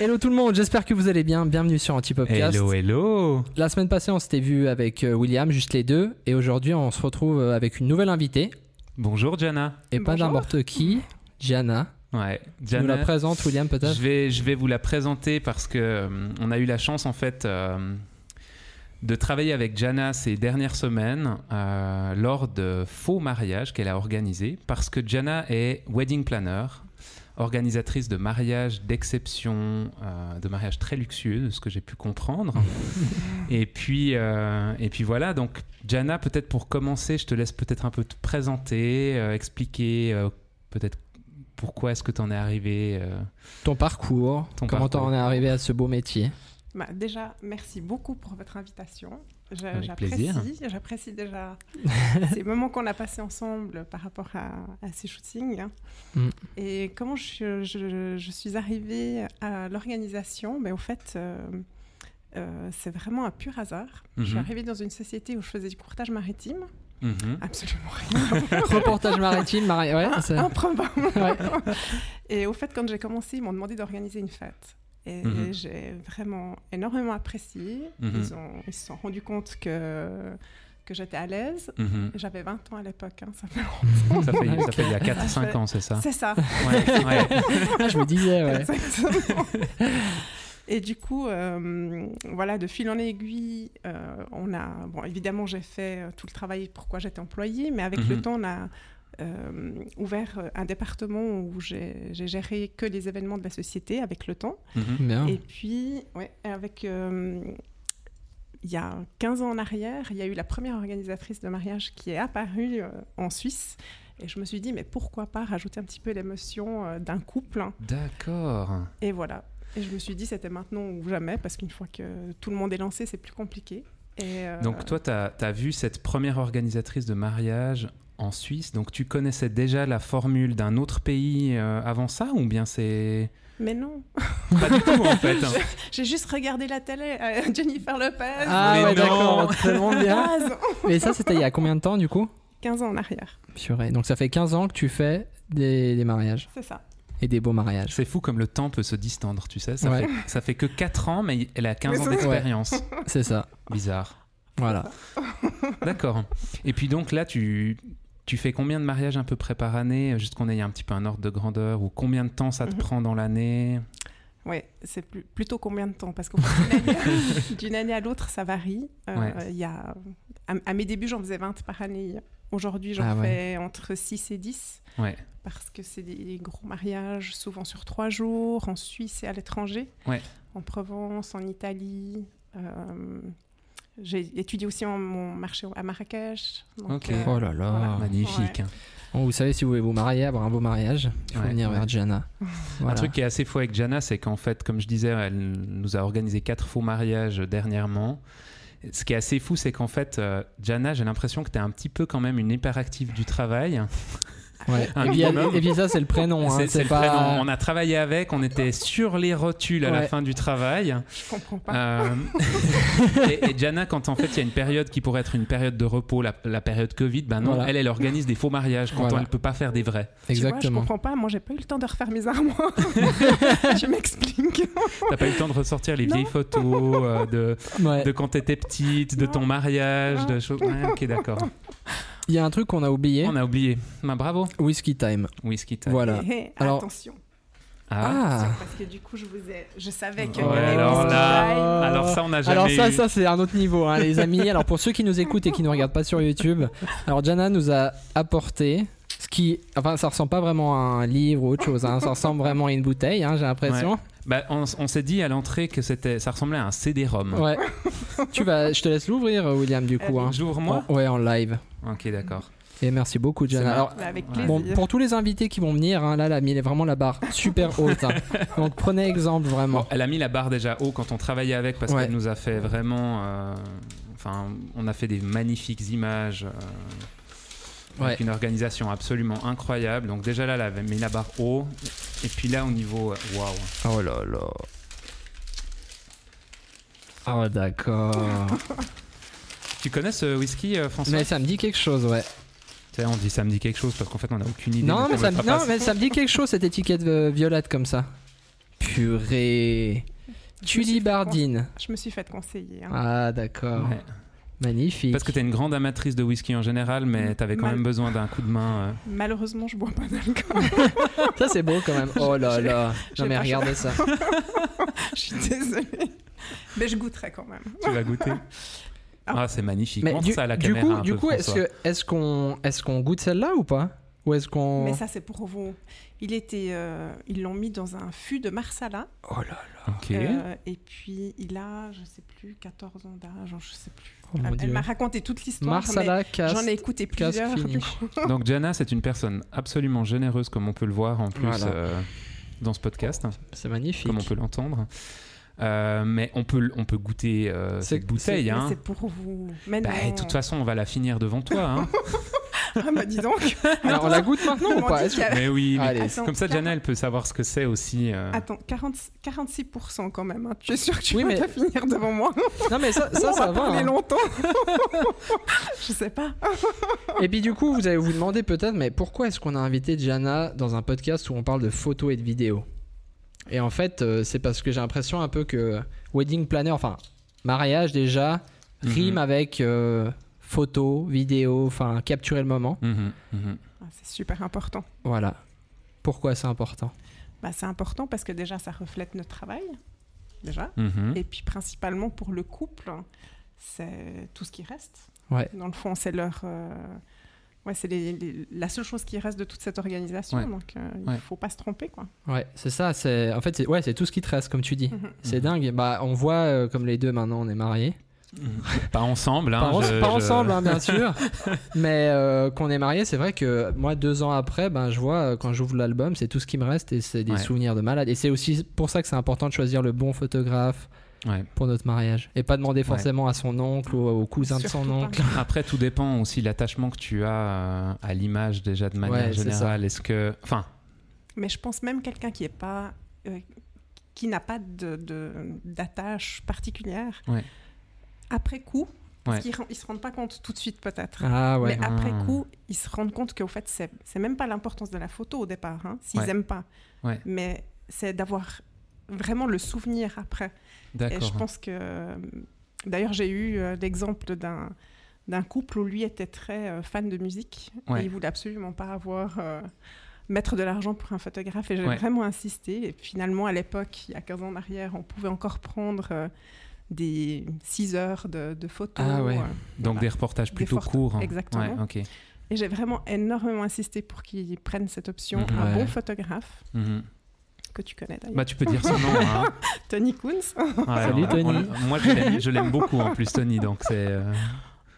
Hello tout le monde, j'espère que vous allez bien. Bienvenue sur Antipopcast. Hello, hello. La semaine passée, on s'était vu avec euh, William, juste les deux, et aujourd'hui, on se retrouve euh, avec une nouvelle invitée, Bonjour, Jana. et pas n'importe qui, Gianna. Ouais, Tu nous la Jana. présentes, William, peut-être Je vais, je vais vous la présenter parce que euh, on a eu la chance en fait euh, de travailler avec Jana ces dernières semaines euh, lors de faux mariages qu'elle a organisés parce que Jana est wedding planner, organisatrice de mariages d'exception, euh, de mariages très luxueux, de ce que j'ai pu comprendre. et puis euh, et puis voilà donc Jana peut-être pour commencer, je te laisse peut-être un peu te présenter, euh, expliquer euh, peut-être pourquoi est-ce que tu en es arrivé euh, Ton parcours, Ton comment parcours. t'en es arrivé à ce beau métier? Bah, déjà, merci beaucoup pour votre invitation. J'apprécie, j'apprécie déjà ces moments qu'on a passés ensemble par rapport à, à ces shootings. Mm. Et comment je, je- je suis arrivée à l'organisation? Mais Au fait, euh, euh, c'est vraiment un pur hasard. Je suis Mhm. arrivée dans une société où je faisais du courtage maritime. Mhm. Absolument rien. Reportage maritime, mari- ouais, c'est- Improbable. ouais. Et au fait, quand j'ai commencé, ils m'ont demandé d'organiser une fête. Et Mhm. j'ai vraiment énormément apprécié. Mhm. Ils, ont, ils se sont rendus compte que, que j'étais à l'aise. Mhm. J'avais 20 ans à l'époque, hein, ça fait Ça fait, ça fait il y a Ça 4-5 fait- ans, c'est ça C'est ça. Ouais, ouais. Ah, je me disais, ouais. Exactement. Et du coup, euh, voilà, de fil en aiguille, euh, on a, bon, évidemment, j'ai fait euh, tout le travail pourquoi j'étais employée, mais avec le temps, on a euh, ouvert euh, un département où j'ai géré que les événements de la société avec le temps. Mhm. Bien. Et puis, ouais, avec. euh, il y a 15 ans en arrière, il y a eu la première organisatrice de mariage qui est apparue euh, en Suisse. Et je me suis dit, mais pourquoi pas rajouter un petit peu l'émotion euh, d'un couple hein. D'accord. Et voilà. Et je me suis dit, c'était maintenant ou jamais, parce qu'une fois que tout le monde est lancé, c'est plus compliqué. Et, euh, Donc toi, tu as, vu cette première organisatrice de mariage en Suisse, donc tu connaissais déjà la formule d'un autre pays euh, avant ça, ou bien c'est... Mais non, Pas du tout en fait. j'ai juste regardé la télé, euh, Jennifer Lopez. Ah Mais ouais, non. d'accord, tellement bien. 15 ans. Mais ça, c'était il y a combien de temps, du coup? 15 ans en arrière, Purée. Donc ça fait 15 ans que tu fais des, des mariages, c'est ça. et des beaux mariages. C'est fou comme le temps peut se distendre, tu sais. Ça, Ouais. fait, ça fait que 4 ans, mais elle a 15 Mais ans d'expérience. C'est ça, Bizarre. voilà. D'accord. Et puis donc là, tu, tu fais combien de mariages un peu près par année, juste qu'on ait un petit peu un ordre de grandeur, ou combien de temps ça te Mhm. prend dans l'année? Oui, c'est plutôt combien de temps? Parce que d'une année, à l'autre, ça varie. Euh, Ouais. y a, à, à mes débuts, j'en faisais 20 par année. Aujourd'hui, j'en Ah ouais. fais entre 6 et 10. Ouais. Parce que c'est des gros mariages, souvent sur trois jours, en Suisse et à l'étranger. Ouais. En Provence, en Italie. Euh, j'ai étudié aussi en, mon marché à Marrakech. Donc, Ok. euh, Oh là là. voilà. Magnifique. Bon, vous savez, si vous voulez vous marier, avoir un beau mariage, il faut Ouais, venir ouais. vers. Voilà. Un truc qui est assez fou avec Jana, c'est qu'en fait, comme je disais, elle nous a organisé quatre faux mariages dernièrement. Ce qui est assez fou, c'est qu'en fait, euh, Jana, j'ai l'impression que tu es un petit peu quand même une hyperactive du travail. Ouais. Un Et, puis ça, c'est le prénom. hein, c'est le prénom. On a travaillé avec, on était sur les rotules à la fin du travail. Je comprends pas. Euh, et, et Jana, quand en fait il y a une période qui pourrait être une période de repos, la, la période Covid, ben non, Voilà. elle, elle organise des faux mariages quand Voilà. elle ne peut pas faire des vrais. Tu vois, je Exactement. comprends pas. Moi, j'ai pas eu le temps de refaire mes armoires. je m'explique. T'as pas eu le temps de ressortir les Non. vieilles photos euh, de, Ouais. de quand t'étais petite, de ton Non. mariage, de choses. Ouais, ok, d'accord. Il y a un truc qu'on a oublié On a oublié. Bah, bravo. Whisky Time. Whisky time. Voilà. Eh, eh, Alors- Attention. Ah. Ah, Parce que du coup, je vous ai... je savais que. Ouais, alors whisky là- time- Alors ça, on n'a jamais Alors ça, eu. ça c'est un autre niveau, hein, les amis. Alors pour ceux qui nous écoutent et qui ne regardent pas sur YouTube, alors Jana nous a apporté ce qui, enfin ça ressemble pas vraiment à un livre ou autre chose, hein, ça ressemble vraiment à une bouteille, hein, j'ai l'impression. Bah, on, on s'est dit à l'entrée que c'était, ça ressemblait à un CD-ROM. Ouais. tu vas, je te laisse l'ouvrir, William, du coup. Hein. J'ouvre moi? Ouais, en live. Ok, d'accord. Et merci beaucoup, Jana. Alors, Avec Ouais. plaisir. Bon, pour tous les invités qui vont venir, hein, là, elle a mis vraiment la barre super haute. hein. Donc prenez exemple vraiment. Bon, elle a mis la barre déjà haut quand on travaillait avec parce Ouais. qu'elle nous a fait vraiment. euh, Enfin, on a fait des magnifiques images. euh, avec une organisation absolument incroyable. Donc déjà là, elle avait mis la barre haut. Et puis là, au niveau... euh, Waouh. Oh là là. Oh d'accord. Tu connais ce whisky, euh, François? Mais ça me dit quelque chose, ouais. Tu sais, on dit ça me dit quelque chose parce qu'en fait, on n'a aucune idée. Non, de mais ça, me, non, mais ça me dit quelque chose cette étiquette euh, violette comme ça. Purée. Je me suis Tully fait Bardine. conse- Je me suis fait conseiller. hein. Ah, d'accord. Ouais. Magnifique. Parce que tu es une grande amatrice de whisky en général, mais tu avais quand Mal- même besoin d'un coup de main. euh. Malheureusement, je bois pas d'alcool. Ça, c'est beau quand même. Oh là là. j'ai Non, mais regardez ça. je suis désolée. Mais je goûterai quand même. Tu vas goûter Ah, c'est magnifique. Mais Montre du, ça à la du caméra coup, un du peu, coup est-ce qu'on est-ce qu'on goûte celle-là ou pas? Ou est-ce qu'on Mais ça, c'est pour vous. Il était, euh, ils l'ont mis dans un fût de Marsala. Oh là là. Ok. Euh, et puis, il a, je sais plus, 14 ans d'âge, je sais plus. Oh mon elle m'a raconté toute l'histoire. Marsala. J'en ai écouté casse plusieurs. Donc Jana, c'est une personne absolument généreuse, comme on peut le voir en plus Voilà. euh, dans ce podcast, C'est magnifique. comme on peut l'entendre. Euh, mais on peut, on peut goûter euh, C'est- cette bouteille. Mais Hein. C'est pour vous. Mais Bah, de toute façon, on va la finir devant toi. Hein. Ah, bah dis donc. Alors, on la goûte maintenant ou pas mais oui, mais Allez. Attends, comme ça, Jana, elle peut savoir ce que c'est aussi. euh. Attends, 40, 46% quand même. hein. Tu es sûr que tu Oui, vas mais- finir devant moi? Non mais ça, ça, On ça va va. hein. longtemps. je sais pas. Et puis du coup, vous allez vous demander peut-être, mais pourquoi est-ce qu'on a invité Jana dans un podcast où on parle de photos et de vidéos? Et en fait, euh, c'est parce que j'ai l'impression un peu que wedding planner, enfin mariage déjà, Mhm. rime avec euh, photos, vidéos, enfin capturer le moment. Mhm, mhm. Ah, c'est super important. Voilà. Pourquoi c'est important? Bah, c'est important parce que déjà, ça reflète notre travail. Déjà. Mhm. Et puis principalement pour le couple, c'est tout ce qui reste. Ouais. Dans le fond, c'est leur. euh, Ouais, c'est les- les- la seule chose qui reste de toute cette organisation. Ouais. Donc, euh, il Ouais. ne faut pas se tromper, quoi. Ouais, c'est ça. C'est en fait, c'est ouais, c'est tout ce qui te reste, comme tu dis. C'est dingue. Bah, on voit euh, comme les deux maintenant, on est mariés. Pas ensemble. Hein, pas en- je- pas je- ensemble, hein, bien sûr. mais euh, qu'on est mariés, c'est vrai que moi, deux ans après, ben, je vois euh, quand j'ouvre l'album, c'est tout ce qui me reste et c'est des Ouais. souvenirs de malade. Et c'est aussi pour ça que c'est important de choisir le bon photographe Ouais. pour notre mariage et pas demander forcément à son oncle ou au cousin de son pas. oncle. Après, tout dépend aussi l'attachement que tu as euh, à l'image déjà de manière générale. Est-ce que, enfin, Mais je pense même quelqu'un qui est pas. euh, qui n'a pas de- de- d'attache particulière, Ouais. Après coup, parce Ouais. qu'ils ne se rendent pas compte tout de suite peut-être. Ah ouais. Mais après Ah. coup, ils se rendent compte qu'au fait, c'est c'est même pas l'importance de la photo au départ, hein, s'ils Ouais. aiment pas. Mais c'est d'avoir vraiment le souvenir après. Et je pense que. D'ailleurs, j'ai eu euh, l'exemple d'un d'un couple où lui était très euh, fan de musique et il voulait absolument pas avoir. euh, mettre de l'argent pour un photographe et j'ai Ouais. vraiment insisté et finalement à l'époque il y a 15 ans en arrière on pouvait encore prendre euh, des 6 heures de, de photos Ah ouais. euh, Donc voilà. des reportages plutôt courts. hein. exactement. Ouais, et j'ai vraiment énormément insisté pour qu'ils prennent cette option Mhm. un Ouais. bon photographe Mhm. que tu connais d'ailleurs Bah, tu peux dire son nom. Hein. Tony Koons Ouais, Salut, on- Tony. on- moi, je l'aime- beaucoup en plus, Tony. Donc c'est. euh,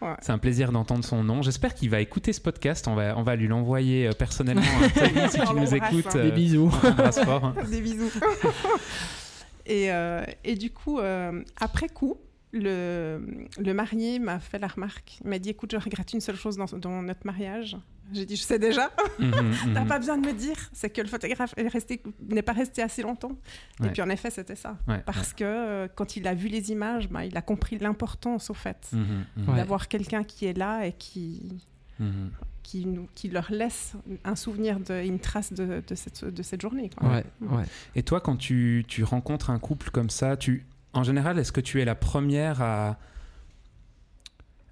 Ouais. C'est un plaisir d'entendre son nom. J'espère qu'il va écouter ce podcast. On va, on va lui l'envoyer euh, personnellement. à Tony, si tu nous écoutes, hein. euh, Des bisous. on fort. hein. Des bisous. et, euh, et du coup, euh, après coup, le, le marié m'a fait la remarque. Il m'a dit Écoute, je regrette une seule chose dans, dans notre mariage. J'ai dit Je sais déjà, Mhm, mhm. t'as pas besoin de me dire. C'est que le photographe est resté- n'est pas resté assez longtemps. Ouais. Et puis en effet, c'était ça. Ouais, Parce que euh, quand il a vu les images, bah, il a compris l'importance, au fait. Mhm, mhm, Ouais. d'avoir quelqu'un qui est là et qui, mhm. Qui, nous, qui leur laisse un souvenir, de, une trace de, de cette, de cette journée. quoi. Ouais, ouais. Et toi, quand tu, tu rencontres un couple comme ça, tu, en général, est-ce que tu es la première à,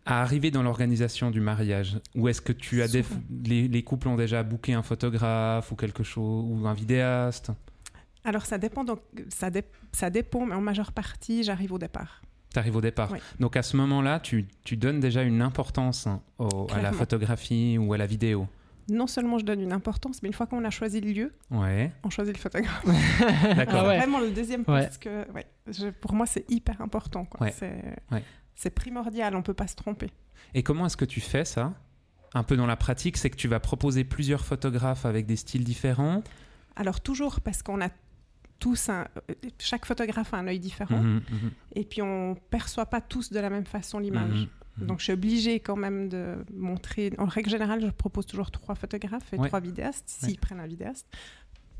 à arriver dans l'organisation du mariage? Ou est-ce que tu as des, les, les couples ont déjà booké un photographe ou quelque chose, ou un vidéaste? Alors ça dépend, donc, ça, dé- ça dépend, mais en majeure partie, j'arrive au départ. Tu arrives au départ. Oui. Donc à ce moment-là, tu, tu donnes déjà une importance hein, au- à la photographie ou à la vidéo. Non seulement je donne une importance, mais une fois qu'on a choisi le lieu, Ouais, on choisit le photographe. d'accord. Ah ouais. Vraiment le deuxième, Ouais. parce que ouais, je- pour moi c'est hyper important. quoi. Ouais. C'est Ouais. c'est primordial, on peut pas se tromper. Et comment est-ce que tu fais ça? Un peu dans la pratique, c'est que tu vas proposer plusieurs photographes avec des styles différents? Alors toujours parce qu'on a tous un, euh, chaque photographe a un œil différent, Mhm, mhm, et puis on perçoit pas tous de la même façon l'image. mhm. Donc je suis obligée quand même de montrer. En règle générale, je propose toujours trois photographes et Ouais. trois vidéastes, s'ils Ouais. prennent un vidéaste.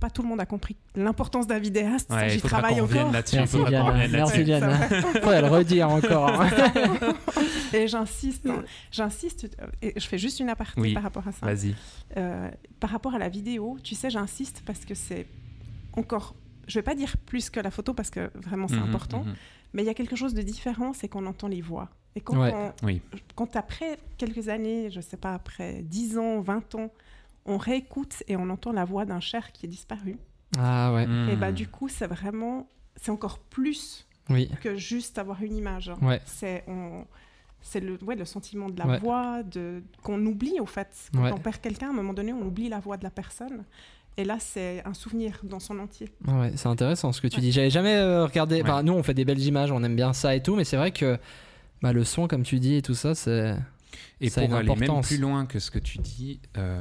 Pas tout le monde a compris l'importance d'un vidéaste. Ouais, J'y travaille encore. Merci Diana. revienne Merci Faudrait le redire encore. hein. Et j'insiste, hein. j'insiste, euh, et je fais juste une aparté Oui. par rapport à ça. Vas-y. Euh, par rapport à la vidéo, tu sais, j'insiste parce que c'est encore je vais pas dire plus que la photo parce que vraiment c'est Mhm, important, mhm. mais il y a quelque chose de différent, c'est qu'on entend les voix. Et quand, Ouais. on- Oui. quand après quelques années, je sais pas, après 10 ans, 20 ans, on réécoute et on entend la voix d'un cher qui est disparu, Ah ouais, et bah du coup, c'est vraiment, c'est encore plus oui. que juste avoir une image. hein. Ouais. C'est on- c'est le, ouais, le sentiment de la Ouais. voix, de, qu'on oublie au fait. Quand Ouais. on perd quelqu'un, à un moment donné, on oublie la voix de la personne. Et là, c'est un souvenir dans son entier. Ah ouais, c'est intéressant ce que tu Ouais. dis. J'avais jamais euh, regardé. Ouais. Enfin, nous, on fait des belles images, on aime bien ça et tout, mais c'est vrai que bah, le son, comme tu dis, et tout ça, c'est. Et Ça a pour une aller même plus loin que ce que tu dis, euh,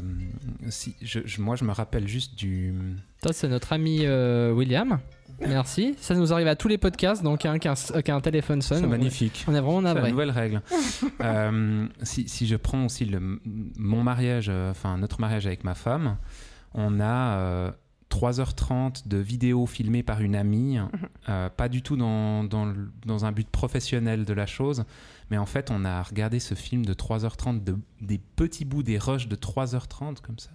si, je, je- moi je me rappelle juste du. Toi, c'est notre ami euh, William. Merci. Ça nous arrive à tous les podcasts, donc hein, qu'un téléphone sonne. C'est magnifique. On est vraiment C'est la navré. nouvelle règle. Euh, si, si je prends aussi le, mon mariage, euh, enfin notre mariage avec ma femme, on a euh, 3h30 de vidéos filmées par une amie, euh, pas du tout dans, dans, dans un but professionnel de la chose, mais en fait on a regardé ce film de 3h30, de, des petits bouts, des rushs de 3h30 comme ça.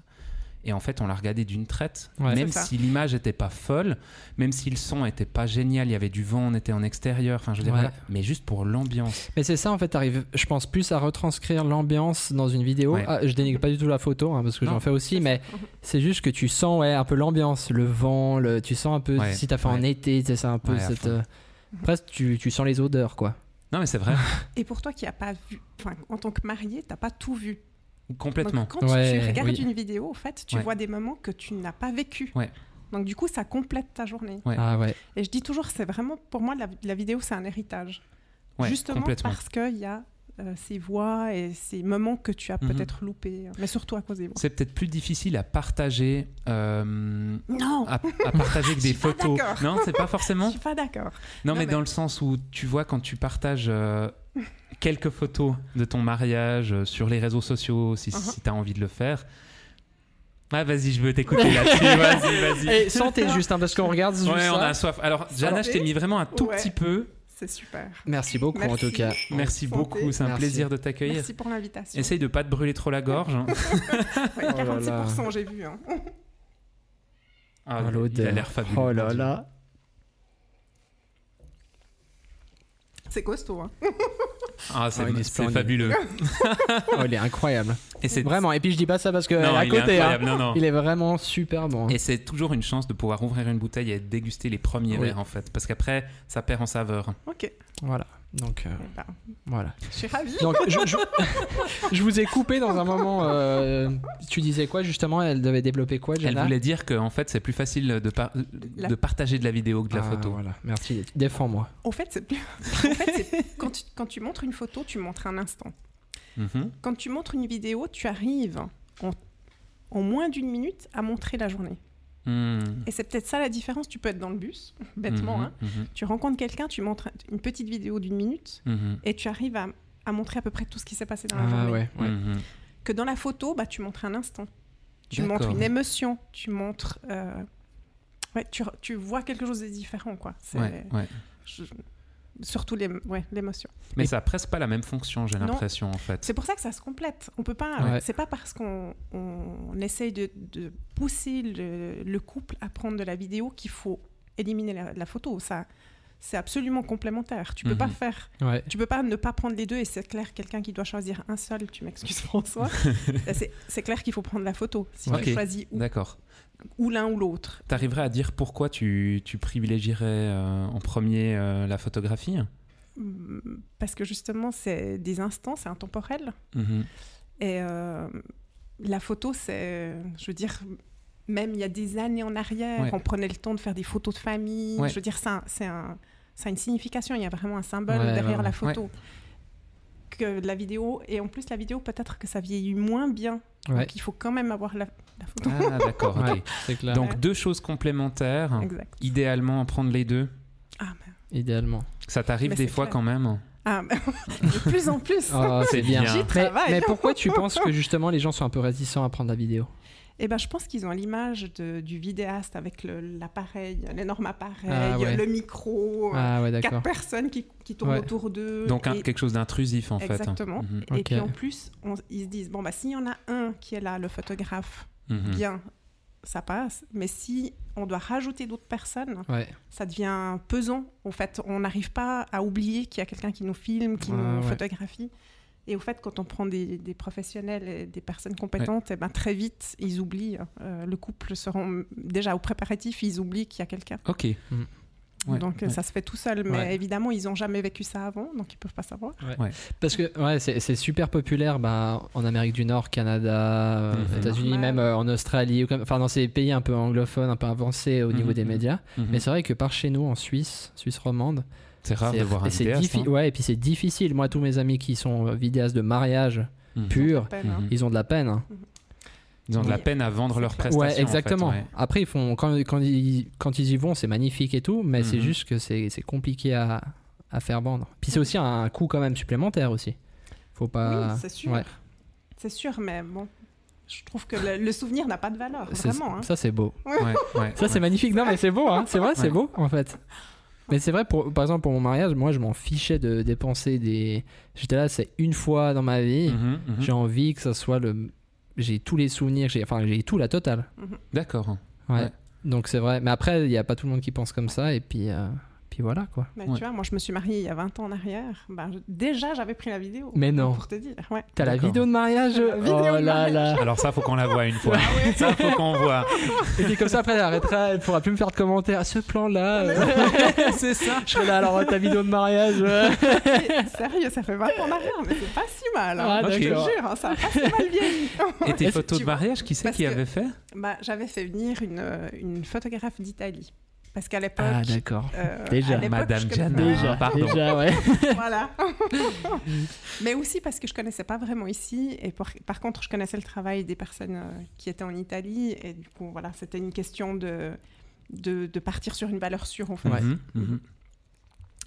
Et en fait, on l'a regardé d'une traite, Ouais. même ça. si l'image n'était pas folle, même si le son n'était pas génial, il y avait du vent, on était en extérieur, enfin je veux dire, Ouais. voilà. mais juste pour l'ambiance. Mais c'est ça, en fait, t'arrives, je pense, plus à retranscrire l'ambiance dans une vidéo. Ouais. Ah, je dénigre pas du tout la photo, hein, parce que j'en fais aussi, mais c'est juste que tu sens ouais, un peu l'ambiance, le vent, le, tu sens un peu, Ouais. si t'as fait en été, c'est un peu cette. euh, presque, tu, tu sens les odeurs, quoi. Non, mais c'est vrai, Et pour toi qui n'as pas vu, enfin, en tant que marié, tu n'as pas tout vu. Complètement. Donc, quand tu- Ouais, tu regardes oui. une vidéo, en fait, tu Ouais. vois des moments que tu n'as pas vécu. Ouais. Donc, du coup, ça complète ta journée. Ouais. Ah ouais. Et je dis toujours, c'est vraiment, pour moi, la, la vidéo, c'est un héritage. Ouais, Justement parce qu'il y a euh, ces voix et ces moments que tu as Mhm. peut-être loupés, mais surtout à cause des voix. C'est peut-être plus difficile à partager, euh, Non, à, à partager que des photos. Non, c'est pas je forcément. suis pas d'accord. Non, Non, mais, mais- dans le sens où tu vois quand tu partages euh, quelques photos de ton mariage euh, sur les réseaux sociaux, si, Uh-huh. tu as envie de le faire. Ah, vas-y, je veux t'écouter là-dessus. Vas-y, vas-y. Et santé, juste, hein, parce qu'on regarde juste Ouais, on a soif. Alors, Jana, je t'ai mis vraiment un tout Ouais. petit peu. C'est super. Merci beaucoup, en tout cas. Merci Santé. beaucoup, c'est un Merci. plaisir de t'accueillir. Merci pour l'invitation. Essaye de pas te brûler trop la gorge. Ouais, Oh là 46%, j'ai vu. hein. Ah, Oh, il a l'odeur. l'air fabuleux. Oh là là. C'est costaud. Hein. Ah, c'est Ah, il est c'est splendide. fabuleux. Oh, il est incroyable. Et c'est Vraiment. Et puis je dis pas ça parce que Non, est à il est côté. hein. Non, non. Il est vraiment super bon. hein. Et c'est toujours une chance de pouvoir ouvrir une bouteille et déguster les premiers Oui. verres en fait, parce qu'après ça perd en saveur. Ok. Voilà. Donc euh, Eh ben, voilà. je suis ravie. Donc je, je- je vous ai coupé dans un moment. euh, tu disais quoi justement? Elle devait développer quoi, Elle voulait dire qu'en fait c'est plus facile de, par- La- de partager de la vidéo que de la Ah, photo. Voilà. Merci. Défends-moi. En fait, c'est plus- en fait, c'est- quand, tu, quand tu montres une photo, tu montres un instant. Mhm. Quand tu montres une vidéo, tu arrives en, en moins d'une minute à montrer la journée. Mhm. Et c'est peut-être ça la différence. Tu peux être dans le bus, bêtement. Mhm. hein. Mhm. Tu rencontres quelqu'un, tu montres une petite vidéo d'une minute Mhm. et tu arrives à, à montrer à peu près tout ce qui s'est passé dans la Ah journée. ouais. ouais. Que dans la photo, bah, tu montres un instant. Tu montres une émotion, tu montres... euh, ouais, tu, tu vois quelque chose de différent, quoi. C'est Ouais, ouais. je- surtout les- ouais, l'émotion. Mais Et- ça a presque pas la même fonction, j'ai l'impression en fait. C'est pour ça que ça se complète. On peut pas. Ouais. C'est pas parce qu'on on essaye de, de pousser le, le couple à prendre de la vidéo qu'il faut éliminer la, la photo. Ça, c'est absolument complémentaire. Tu peux Mhm. pas faire. Ouais. Tu peux pas ne pas prendre les deux. Et c'est clair, quelqu'un qui doit choisir un seul. Tu m'excuses, François. c'est c'est clair qu'il faut prendre la photo. Si tu choisis D'accord. Ou l'un ou l'autre. T'arriverais à dire pourquoi tu, tu privilégierais euh, en premier euh, la photographie? Hum, Parce que justement, c'est des instants, c'est intemporel. Mhm. Et euh, la photo, c'est, je veux dire, même il y a des années en arrière, Ouais. on prenait le temps de faire des photos de famille. Ouais. Je veux dire, ça, c'est un, ça a une signification. Il y a vraiment un symbole Ouais, derrière la photo. Que la vidéo, et en plus la vidéo, peut-être que ça vieillit moins bien. Donc il faut quand même avoir la, la photo. Ah d'accord, ok. C'est clair. Donc Ouais. deux choses complémentaires, Exact. idéalement en prendre les deux. Ah, mais, Idéalement. Ça t'arrive des fois clair. quand même ah, mais- de plus en plus. Oh, c'est bien. J'y Mais, travaille. mais pourquoi tu penses que justement les gens sont un peu réticents à prendre la vidéo? Eh ben, je pense qu'ils ont l'image du vidéaste avec l'appareil, l'énorme appareil, Ah, ouais. le micro, euh, Ah ouais, quatre personnes qui, qui tournent Ouais. autour d'eux. Donc un- et, quelque chose d'intrusif en fait. Exactement. Mhm. et puis en plus, on- ils se disent bon bah s'il y en a un qui est là, le photographe, Mhm. bien, ça passe. Mais si on doit rajouter d'autres personnes, Ouais. ça devient pesant. En fait, on n'arrive pas à oublier qu'il y a quelqu'un qui nous filme, qui Ouais, nous ouais. photographie. Et au fait, quand on prend des, des professionnels et des personnes compétentes, eh ben, très vite, ils oublient. euh, le couple seront déjà au préparatif, ils oublient qu'il y a quelqu'un. Ok. Ouais, donc ouais. ça se fait tout seul. Mais Ouais. évidemment, ils n'ont jamais vécu ça avant, donc ils peuvent pas savoir. Parce que ouais, c'est super populaire bah, en Amérique du Nord, Canada, Mhm. États-Unis, même euh, en Australie, ou comme- enfin dans ces pays un peu anglophones, un peu avancés au niveau Mhm, des médias. Mhm. Mais c'est vrai que par chez nous, en Suisse, Suisse romande, C'est rare de voir un et c'est vidéaste. hein. Ouais, et puis c'est difficile. Moi, tous mes amis qui sont euh, vidéastes de mariage Mhm. pur, Peine, hein. Ils ont de la peine. hein. Ils ont de la peine à vendre leurs clair. prestations. Ouais, exactement. en fait, ouais. Après, ils font quand, quand, ils, quand ils y vont, c'est magnifique et tout, mais c'est Mhm. juste que c'est c'est compliqué à, à faire vendre. Puis c'est aussi un coût quand même supplémentaire aussi. Faut pas. Oui, c'est sûr. ouais. C'est sûr, mais bon, je trouve que le, le souvenir n'a pas de valeur, C'est- vraiment. hein. Ça, c'est beau. Ouais, ouais, Ça, c'est magnifique. Non, mais c'est beau, hein. C'est vrai, c'est Ouais. beau, en fait. Mais c'est vrai, pour, par exemple, pour mon mariage, moi, je m'en fichais de dépenser des. J'étais là, c'est une fois dans ma vie. Mhm, mhm. J'ai envie que ça soit le. J'ai tous les souvenirs, j'ai enfin, j'ai tout la totale. D'accord. Ouais. Ouais. Donc c'est vrai. Mais après, il n'y a pas tout le monde qui pense comme ça. Et puis, euh, puis voilà, quoi. Mais Ouais. tu vois, moi, je me suis mariée il y a 20 ans en arrière. Ben, je- déjà, j'avais pris la vidéo. Mais non. Pour te dire. Ouais. T'as la vidéo de mariage La vidéo Oh de là là Alors ça, faut qu'on la voie une fois. Ça, faut qu'on voit. Et puis comme ça, après, elle arrêtera, elle pourra plus me faire de commentaires. À ce plan-là, euh, c'est ça. je serai là, alors ta vidéo de mariage. Sérieux, ça fait 20 ans en arrière, mais c'est pas si mal. hein. Ah, je te d'accord. jure, hein, ça a pas si mal vieilli. Et tes photos de mariage, qui c'est qui que- avait fait? Bah, J'avais fait venir une, euh, une photographe d'Italie. Parce qu'à l'époque. Ah, d'accord. euh, Déjà. Madame Jana. Déjà, pardon. déjà, ouais. voilà. Mais aussi parce que je connaissais pas vraiment ici. Et par, par contre, je connaissais le travail des personnes euh, qui étaient en Italie. Et du coup, voilà, c'était une question de, de, de partir sur une valeur sûre, en fait. Ouais. Mhm, mhm.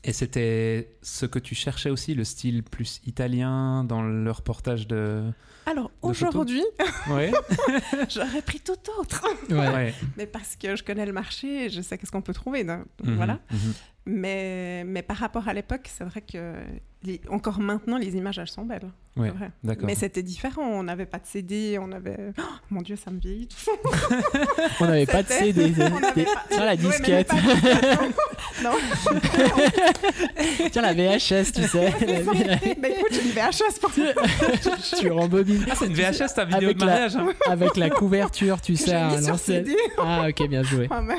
Et c'était ce que tu cherchais aussi, le style plus italien dans le reportage de. Alors, aujourd'hui, Ouais. j'aurais pris tout autre. Ouais. Mais parce que je connais le marché, et je sais qu'est-ce qu'on peut trouver. donc Mhm, Voilà. mhm. Mais, mais par rapport à l'époque, c'est vrai que les- encore maintenant, les images, elles sont belles. Ouais, vrai. d'accord. Mais c'était différent. On n'avait pas de CD, on avait. Oh, mon Dieu, ça me vieillit. On n'avait pas de CD. pas- Tiens, la disquette. non. Tiens, la VHS, tu sais. bah écoute, j'ai une VHS pour tu rembobines. Ah, c'est une VHS ta vidéo Avec de la- mariage hein Avec la couverture, tu sais, mis sur. CD. Ah, ok, bien joué. Ah, mais-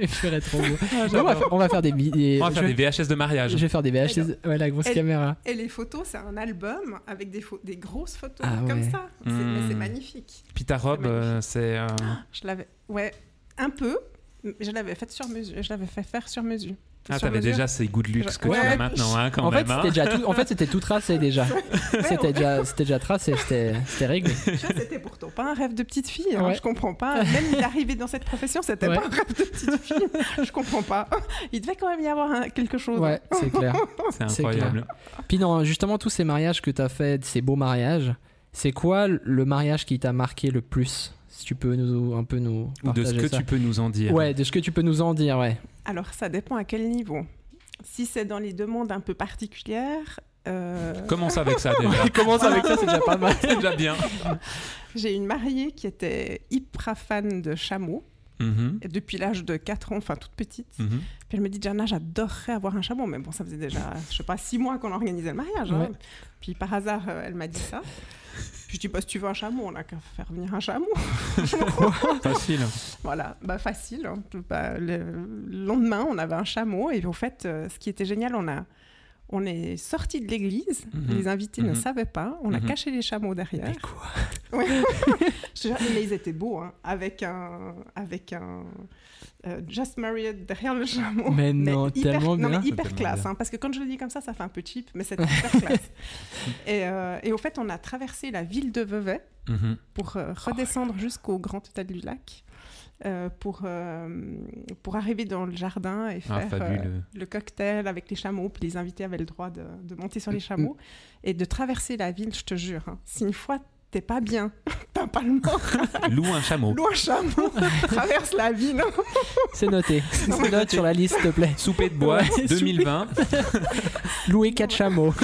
Je ferais trop beau. Ah, on, va, faire- on va faire des, des- On va je, faire vais, des VHS de mariage. je vais faire des VHS. Ouais, la grosse Elle- caméra. Et les photos, c'est un album avec des, grosses photos Ah comme ouais. ça. C'est Hmm. mais c'est magnifique. Puis ta robe, C'est euh, c'est. euh, Je l'avais, ouais, un peu. mais Je l'avais faite sur mesure. Je l'avais fait faire sur mesure. Ah, t'avais déjà ces goûts de luxe que Ouais. tu as maintenant, hein, quand En fait, même. hein. c'était déjà tout, en fait, c'était tout tracé déjà. C'était ouais. déjà, c'était déjà tracé, c'était c'était réglé. C'était pourtant pas un rêve de petite fille. hein. Je comprends pas. Même d'arriver dans cette profession, c'était pas un rêve de petite fille. Je comprends pas. Il devait quand même y avoir quelque chose. Ouais, c'est clair. C'est incroyable. Puis non, justement, tous ces mariages que tu as fait, ces beaux mariages, c'est quoi le mariage qui t'a marqué le plus? Si tu peux nous un peu nous Ou de ce que ça. tu peux nous en dire. Ouais, de ce que tu peux nous en dire, ouais. Alors, ça dépend à quel niveau. Si c'est dans les demandes un peu particulières, euh, Commence avec ça déjà. Commence avec ça, c'est déjà pas mal. c'est déjà bien. j'ai une mariée qui était hyper fan de chameaux. Mhm, Et depuis l'âge de 4 ans, enfin toute petite. mhm. Puis elle me dit, Jana, j'adorerais avoir un chameau. Mais bon, ça faisait déjà, je sais pas, 6 mois qu'on organisait le mariage. hein. Puis par hasard, euh, elle m'a dit ça. Je dis, bah, si tu veux un chameau, on n'a qu'à faire venir un chameau. Facile. Voilà, bah facile. hein. Bah, le lendemain, on avait un chameau et au fait, euh, ce qui était génial, on a, on est sorti de l'église. Mhm. Les invités ne Mhm. savaient pas. On a Mhm. caché les chameaux derrière. Mais quoi Ouais. Je mais ils étaient beaux, hein, avec un, avec un euh, Just Married derrière le chameau. Mais non, hyper, tellement non, mais bien. hyper classe, hein, parce que quand je le dis comme ça, ça fait un peu cheap, mais c'était hyper classe. Et, euh, et au fait, on a traversé la ville de Vevey pour euh, redescendre jusqu'au Grand Hôtel du Lac. Euh, pour, euh, pour arriver dans le jardin et Ah, faire euh, le cocktail avec les chameaux. Puis les invités avaient le droit de, de monter sur les Mm. chameaux et de traverser la ville, je te jure. hein. Si une fois t'es pas bien, t'as pas le mort, Loue un chameau. loue un chameau, traverse la ville. C'est noté. C'est note sur la liste, s'il te plaît. Souper de bois Ouais, 2020. Louer quatre chameaux.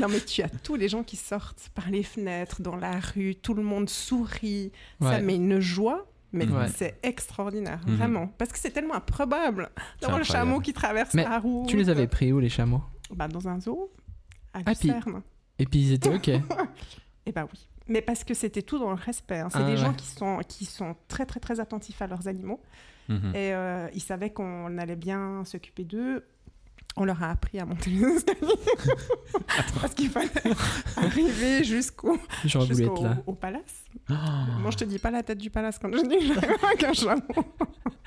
non mais tu as tous les gens qui sortent par les fenêtres, dans la rue, tout le monde sourit. Ça met une joie. Mais Ouais. c'est extraordinaire, Mhm. vraiment. Parce que c'est tellement improbable d'avoir le chameau qui traverse Mais la route. Tu les avais pris où les chameaux? Bah, Dans un zoo, à Ah, puis-. Et puis ils étaient ok. Eh bah oui. Mais parce que c'était tout dans le respect. hein. C'est Ah, des gens qui sont, qui sont très, très, très attentifs à leurs animaux. Mhm. Et euh, ils savaient qu'on allait bien s'occuper d'eux. On leur a appris à monter les escaliers. Parce qu'il fallait arriver jusqu'au J'aurais voulu jusqu'au être là. au palace. Oh, Moi, je te dis pas la tête du palace quand je dis que j'avais avec un chameau.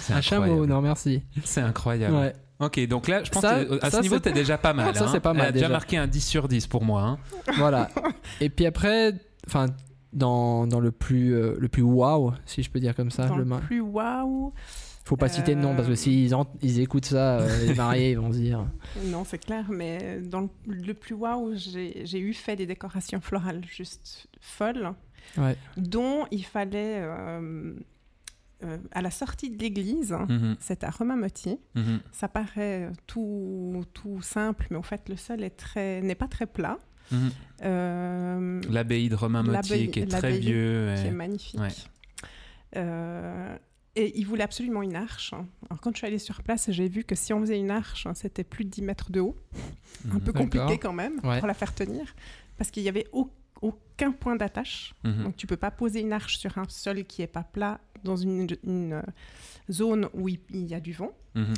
c'est Un chameau, non merci. C'est incroyable. Ouais. Ok, donc là, je pense Ça- que à ça, ce niveau, c'est- t'es déjà pas mal. Ça, hein. c'est pas mal, Elle a déjà déjà. marqué un 10 sur 10 pour moi. hein. Voilà. Et puis après, enfin, dans, dans le plus euh, le plus waouh, si je peux dire comme ça, Dans le le plus waouh. Faut pas citer de nom parce que Euh. s'ils ils écoutent ça, euh, les mariés, ils vont se dire. Non, c'est clair, mais dans le, le plus waouh, j'ai eu fait des décorations florales juste folles, Ouais. dont il fallait, euh, euh, à la sortie de l'église, Mhm, c'est à Romain-Motier, mhm. ça paraît tout, tout simple, mais au fait, le sol est très- n'est pas très plat. Mhm. Euh, L'abbaye de Romain Motier L'abbaye- qui est très vieux. qui et- est magnifique. Ouais. Euh, et il voulait absolument une arche. Alors quand je suis allée sur place, j'ai vu que si on faisait une arche, c'était plus de 10 mètres de haut. Un Mhm, peu compliqué quand même Ouais. pour la faire tenir, parce qu'il n'y avait au- aucun point d'attache. mhm. Donc tu peux pas poser une arche sur un sol qui est pas plat dans une, une, euh, zone où il, y a du vent. Mhm.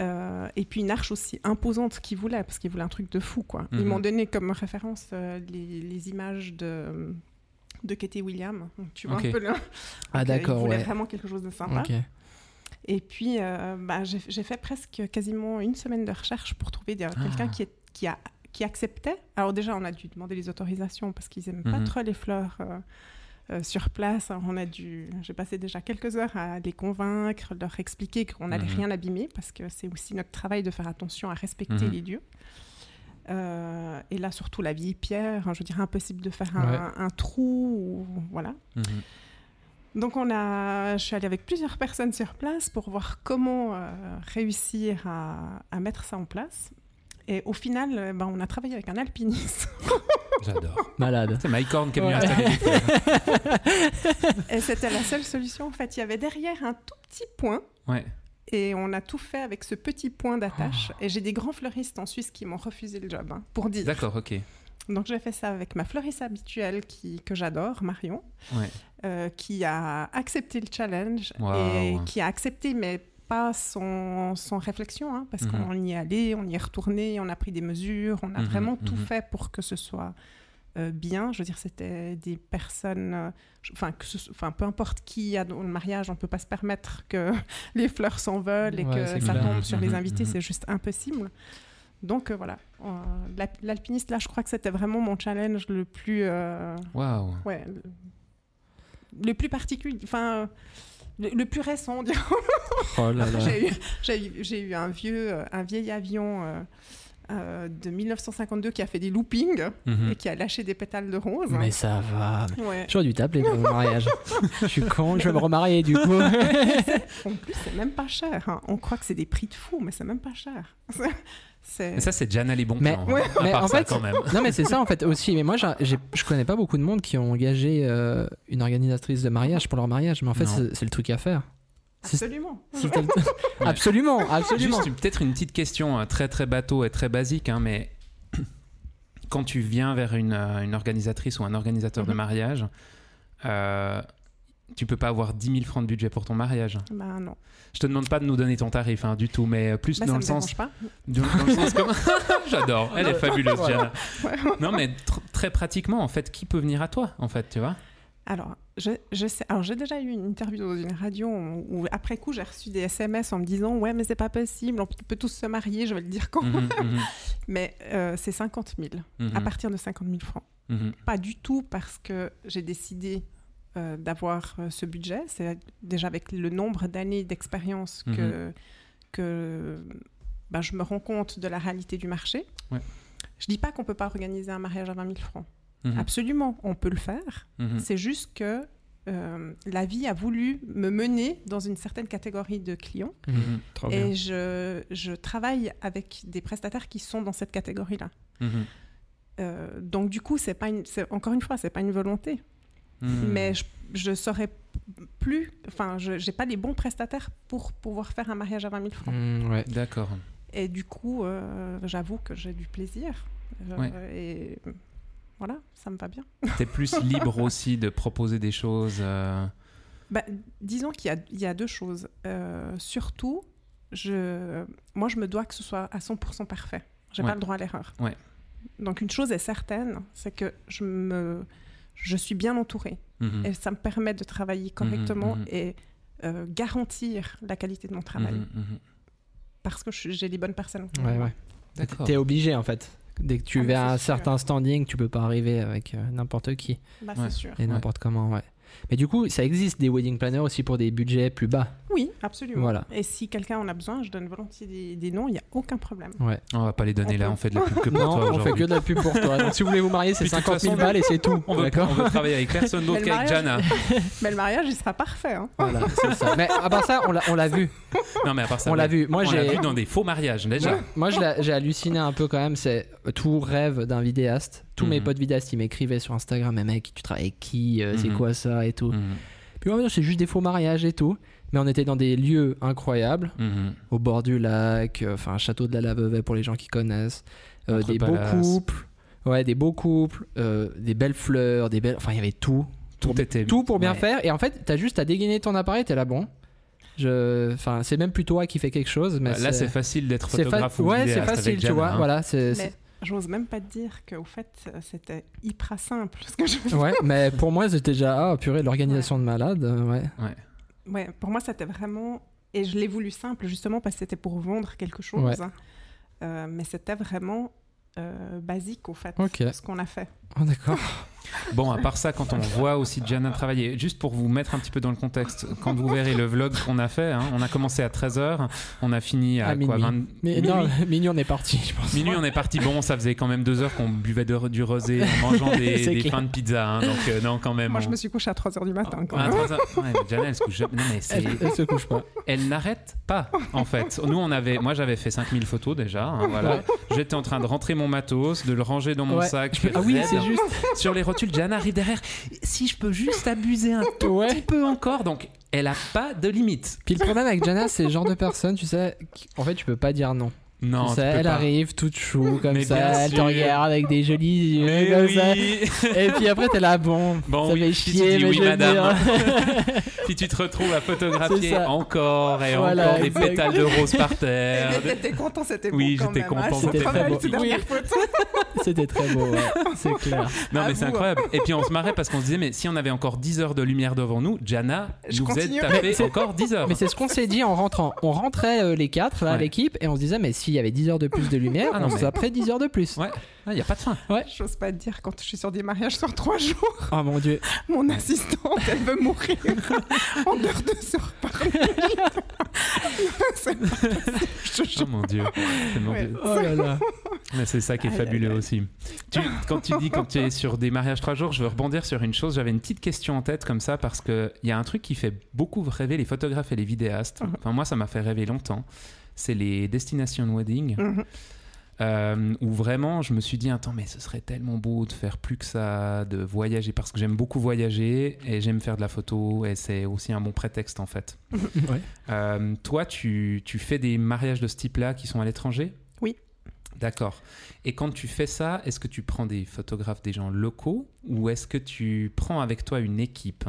Euh, et puis une arche aussi imposante qu'il voulait, parce qu'il voulait un truc de fou. Quoi. Ils m'ont donné comme référence euh, les, les images de, de Katie William. Donc, tu vois un peu le... Ah euh, d'accord, Il voulait ouais. vraiment quelque chose de sympa. Et puis, euh, bah, j'ai fait presque quasiment une semaine de recherche pour trouver des- quelqu'un Ah. qui, qui, a, qui acceptait. Alors déjà, on a dû demander les autorisations parce qu'ils n'aiment pas Mhm. trop les fleurs euh, euh, sur place. Alors, on a dû, j'ai passé déjà quelques heures à les convaincre, leur expliquer qu'on n'allait Mhm. rien abîmer parce que c'est aussi notre travail de faire attention à respecter Mhm. les lieux. Euh, et là, surtout la vieille pierre, hein, je veux dire, impossible de faire un, un trou. ou- voilà. Mhm. Donc on a, je suis allée avec plusieurs personnes sur place pour voir comment euh, réussir à, à mettre ça en place. Et au final, euh, ben, on a travaillé avec un alpiniste. J'adore. Malade. C'est Mike Horn qui venu Ouais. fleurs. et c'était la seule solution. En fait, il y avait derrière un tout petit point. Ouais. Et on a tout fait avec ce petit point d'attache. Et j'ai des grands fleuristes en Suisse qui m'ont refusé le job, hein, pour dire. D'accord, ok. Donc j'ai fait ça avec ma fleuriste habituelle qui, que j'adore, Marion, Ouais. euh, qui a accepté le challenge et qui a accepté, mais pas sans, sans réflexion, hein, parce Mhm. qu'on y est allé, on y est retourné, on a pris des mesures, on a Mhm, vraiment tout mhm. fait pour que ce soit euh, bien. Je veux dire, c'était des personnes, euh, enfin, que ce so- enfin, peu importe qui a dans le mariage, on peut pas se permettre que les fleurs s'envolent et Ouais, que ça tombe sur les Mhm, invités, mhm. c'est juste impossible. Donc euh, voilà, l'al- l'alpiniste là, je crois que c'était vraiment mon challenge le plus, Waouh. ouais, le, le plus particulier, enfin. Le, le plus récent, on dirait. Oh là là. J'ai eu, eu- un vieux, un vieil avion euh, de 1952 qui a fait des loopings Mhm. et qui a lâché des pétales de rose. Mais ça va. Ouais. J'aurais dû t'appeler pour mon mariage. je suis con, je vais me remarier du coup. En plus, c'est même pas cher. hein. On croit que c'est des prix de fou, mais c'est même pas cher. C'est- Et ça, c'est Jana les bons Mais- plans. Ouais. À Mais en ça, fait- quand même. non mais c'est ça en fait aussi. Mais moi j'ai- j'ai- je connais pas beaucoup de monde qui ont engagé euh, une organisatrice de mariage pour leur mariage. Mais en fait c'est le truc à faire. Absolument. Absolument, absolument. Peut-être une petite question euh, très très bateau et très basique, hein, mais quand tu viens vers une, euh, une organisatrice ou un organisateur de Mhm. mariage, euh, tu peux pas avoir 10 000 francs de budget pour ton mariage. Bah non. Je te demande pas de nous donner ton tarif hein, du tout, mais plus Bah, dans ça le me sens, pas. dans, dans le sens comme j'adore, elle est fabuleuse. Jana. Ouais. Non mais tr- très pratiquement en fait, qui peut venir à toi en fait, tu vois? Alors, je, je sais. Alors, j'ai déjà eu une interview dans une radio où, où, après coup, j'ai reçu des SMS en me disant Ouais, mais c'est pas possible, on peut tous se marier, je vais le dire quand. Mhm, Mais euh, c'est 50 000, mhm, à partir de 50 000 francs. mhm. Pas du tout parce que j'ai décidé euh, d'avoir euh, ce budget. C'est déjà avec le nombre d'années d'expérience que, que ben, je me rends compte de la réalité du marché. Ouais. Je dis pas qu'on peut pas organiser un mariage à 20 000 francs. Mhm, Absolument, on peut le faire. mhm. C'est juste que euh, la vie a voulu me mener dans une certaine catégorie de clients Mhm, Trop bien. et je, je travaille avec des prestataires qui sont dans cette catégorie-là. Euh, donc du coup, c'est pas une, c'est- encore une fois, c'est pas une volonté, mais je, je saurais plus, enfin, je j'ai pas les bons prestataires pour pouvoir faire un mariage à 20 000 francs. Ouais. D'accord. Et du coup, euh, j'avoue que j'ai du plaisir. Euh, Ouais. Et voilà, ça me va bien. T'es plus libre aussi de proposer des choses. euh, Bah, disons qu'il y a, il y a deux choses. Euh, surtout, je, moi, je me dois que ce soit à 100% parfait. J'ai Ouais. pas le droit à l'erreur. Ouais. Donc, une chose est certaine, c'est que je, me, je suis bien entourée. mhm, Et ça me permet de travailler correctement mhm. et euh, garantir la qualité de mon travail. mhm, mhm. Parce que j'ai les bonnes personnes. Ouais, ouais. D'accord. T'es obligé en fait. Dès que tu Ah, vas à un certain standing, tu peux pas arriver avec euh, n'importe qui Bah, Ouais. c'est sûr. et n'importe comment, ouais. Mais du coup, ça existe des wedding planners aussi pour des budgets plus bas. Oui, absolument. Voilà. Et si quelqu'un en a besoin, je donne volontiers des, des noms, il n'y a aucun problème. Ouais. On va pas les donner On là, peut- on fait de la pub que pour Non, toi on fait que de la pub pour toi. Donc si vous voulez vous marier, c'est Puis, de toute 50 000 façon, balles et c'est tout. On veut, D'accord on veut travailler avec personne d'autre qu'avec mariage- Jana. Mais le mariage, il sera parfait. hein. Voilà, c'est ça. Mais à part ça, on l'a- vu. Non, mais à part ça, On l'a vu. Moi, on l'a j'ai. vu dans des faux mariages déjà. Moi, j'ai halluciné un peu quand même. C'est tout rêve d'un vidéaste. Tous mes Mhm. potes vidéastes, ils m'écrivaient sur Instagram, mais mec, tu travailles avec qui Euh, C'est Mhm. quoi ça Et tout. Mhm, Puis ouais, c'est juste des faux mariages et tout. Mais on était dans des lieux incroyables, mhm. au bord du lac, euh, enfin, un château de la Lavevey pour les gens qui connaissent, euh, des beaux couples, ouais, des beaux couples, euh, des belles fleurs, des belles. Enfin, il y avait tout. Tout Pour- était Tout pour bien ouais. faire. Et en fait, t'as juste à dégainer ton appareil, t'es là, bon. Je... Enfin, c'est même plus toi qui fais quelque chose. Mais Bah, Là, c'est facile d'être fa- photographe ou Ouais, c'est facile, tu vois. hein. Voilà, c'est. Mais j'ose même pas te dire qu'au fait, c'était hyper simple. Ce que je... c'est- Ouais, mais pour moi, c'était déjà. Ah, purée, l'organisation de malade. euh, ouais. ouais, pour moi, c'était vraiment. Et je l'ai voulu simple, justement, parce que c'était pour vendre quelque chose. Ouais. Euh, mais c'était vraiment euh, basique, au fait, ce qu'on a fait. Oh, d'accord. Bon, à part ça, quand on voit aussi Jana travailler, juste pour vous mettre un petit peu dans le contexte, quand vous verrez le vlog qu'on a fait, hein, on a commencé à 13h, on a fini à, À quoi minuit. 20 Mais minuit? non, minuit, on est parti, je pense. Minuit, on est parti. Bon, ça faisait quand même deux heures qu'on buvait de- du rosé en mangeant des, des fins de pizza. hein, donc, euh, non, quand même. Moi, on- je me suis couchée à 3h du matin. Quand Ah, même. trois heures. Ouais, mais Jana, elle se couche jamais. Non, mais c'est- Elle, elle se couche pas. elle n'arrête pas, en fait. Nous, on avait, moi, j'avais fait 5000 photos déjà. hein, voilà. J'étais en train de rentrer mon matos, de le ranger dans mon Ouais. sac. Ah oui, c'est juste. Sur les rotules, Jana arrive derrière. Si je peux juste abuser un tout Ouais. petit peu encore. Donc, elle a pas de limite. Puis le problème avec Jana, c'est le genre de personne, tu sais, en fait, tu peux pas dire non. Non, elle pas. arrive toute chou comme Mais ça, elle te regarde avec des jolis yeux Mais comme oui. ça. Et puis après, t'es là, bon, Bon, ça oui, fait si chier, mais oui, je vais madame. dire. Puis tu te retrouves à photographier encore et Voilà, encore des exact. pétales de rose par terre. Mais t'étais content, c'était Oui, j'étais même, hein. content, C'était très beau. C'était très beau, ouais, c'est clair. Non, mais c'est vous, incroyable. Et puis on se marrait parce qu'on se disait, mais si on avait encore 10 heures de lumière devant nous, Jana Je nous faisait continue. taper encore 10 heures. Mais c'est ce qu'on s'est dit en rentrant. On rentrait euh, les quatre, là, l'équipe, et on se disait, mais s'il y avait 10 heures de plus de lumière, Ah non, on mais- taperait 10 heures de plus. Ouais, il n'y a pas de fin. J'ose pas te dire, quand je suis sur des mariages sur trois jours, Oh mon dieu. mon assistante, elle veut mourir en heure de sur par nuit. Je Oh mon dieu. C'est mon Ouais. Dieu. Oh là là. Mais c'est ça qui est Aïe, fabuleux aussi. Tu- quand tu dis quand tu es sur des mariages trois jours, je veux rebondir sur une chose. J'avais une petite question en tête comme ça parce qu'il y a un truc qui fait beaucoup rêver les photographes et les vidéastes. Mhm. Enfin, moi, ça m'a fait rêver longtemps. C'est les destination wedding. Mhm. euh, où vraiment je me suis dit attends mais ce serait tellement beau de faire plus que ça de voyager parce que j'aime beaucoup voyager et j'aime faire de la photo et c'est aussi un bon prétexte en fait Ouais. Euh, toi tu, tu fais des mariages de ce type là qui sont à l'étranger? Oui. d'accord et quand tu fais ça est-ce que tu prends des photographes des gens locaux ou est-ce que tu prends avec toi une équipe?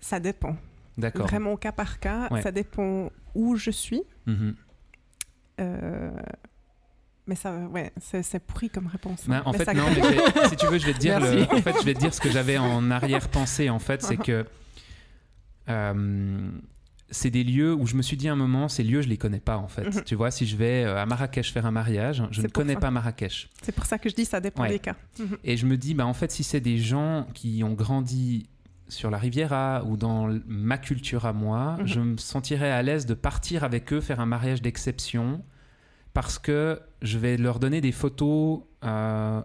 Ça dépend. d'accord Vraiment au cas par cas. Ouais. Ça dépend où je suis. Mhm. Euh, Mais ça, ouais, c'est pourri comme réponse. Hein. en Mais fait, ça- non, mais si tu veux, je vais te dire, le- en fait, je vais te dire ce que j'avais en arrière-pensée, en fait, c'est que euh, c'est des lieux où je me suis dit à un moment, ces lieux, je les connais pas, en fait. Mhm. Tu vois, si je vais euh, à Marrakech faire un mariage, je ne connais ça. pas Marrakech. C'est pour ça que je dis ça dépend Ouais. des cas. Mhm. Et je me dis, bah, en fait, si c'est des gens qui ont grandi sur la Riviera ou dans ma culture à moi, Mhm. je me sentirais à l'aise de partir avec eux faire un mariage d'exception parce que je vais leur donner des photos. euh,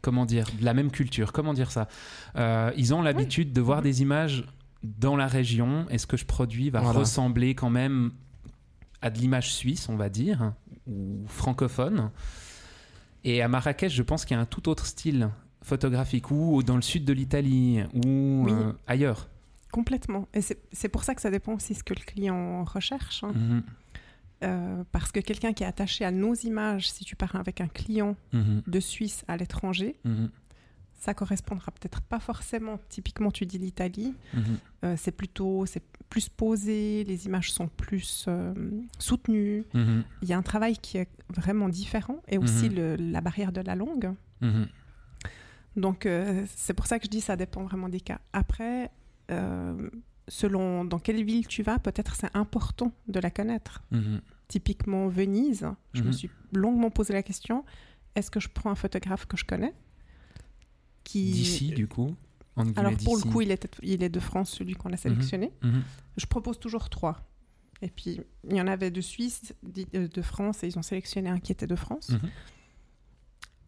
Comment dire De la même culture. Comment dire ça? Euh, Ils ont l'habitude de voir des images dans la région et ce que je produis va Voilà. ressembler quand même à de l'image suisse, on va dire, ou francophone. Et à Marrakech, je pense qu'il y a un tout autre style photographiques ou dans le sud de l'Italie ou Oui. euh, ailleurs. Complètement. Et c'est pour ça que ça dépend aussi ce que le client recherche. hein. Mhm, Euh, parce que quelqu'un qui est attaché à nos images, si tu pars avec un client mhm, de Suisse à l'étranger, mhm, ça correspondra peut-être pas forcément. Typiquement, tu dis l'Italie, euh, c'est plutôt, c'est plus posé, les images sont plus soutenues. Il y a un travail qui est vraiment différent et aussi le- la barrière de la langue. Donc, euh, c'est pour ça que je dis ça dépend vraiment des cas. Après, euh, selon dans quelle ville tu vas, peut-être c'est important de la connaître. Mhm. Typiquement Venise, je me Mhm. suis longuement posé la question est-ce que je prends un photographe que je connais qui... D'ici, du coup Alors pour le coup, il est, il est de France, celui qu'on a sélectionné. Mhm. Je propose toujours trois. Et puis, il y en avait de Suisse, euh, de France, et ils ont sélectionné un qui était de France.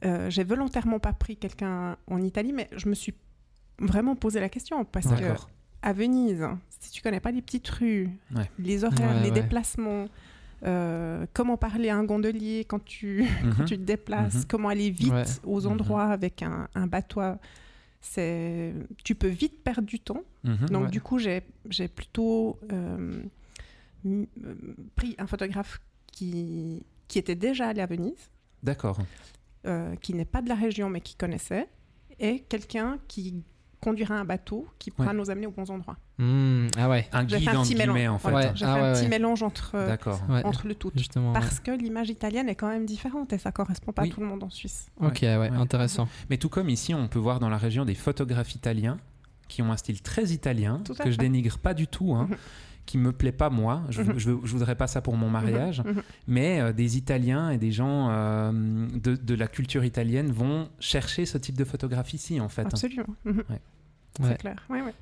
Euh, J'ai volontairement pas pris quelqu'un en Italie, mais je me suis vraiment posé la question parce que à Venise, si tu connais pas les petites rues, Ouais. les horaires, Ouais, les ouais. déplacements, euh, comment parler à un gondolier quand tu, quand Mhm. tu te déplaces, Mhm. comment aller vite aux Mhm. endroits avec un, un bateau, c'est tu peux vite perdre du temps. Donc du coup, j'ai plutôt euh, pris un photographe qui, qui était déjà allé à Venise, D'accord. Euh, qui n'est pas de la région mais qui connaissait, et quelqu'un qui conduira un bateau qui pourra Ouais. nous amener aux bons endroits. Hmm, ah ouais, Un guide fait un en petit mélange. en fait. Ouais. J'ai Ah fait un ouais, petit ouais. mélange entre, D'accord. ouais. entre le tout. justement. ouais. Parce que l'image italienne est quand même différente et ça correspond pas Oui. à tout le monde en Suisse. Ok, ouais, Ouais. intéressant. Mais tout comme ici, on peut voir dans la région des photographes italiens qui ont un style très italien, que je fait. dénigre pas du tout, hein. qui me plaît pas moi. Je, Mhm. je, je voudrais pas ça pour mon mariage. Mhm. Mais euh, des Italiens et des gens euh, de, de la culture italienne vont chercher ce type de photographie ici, en fait. Absolument. Mhm. Ouais. C'est Ouais. clair. Ouais, ouais.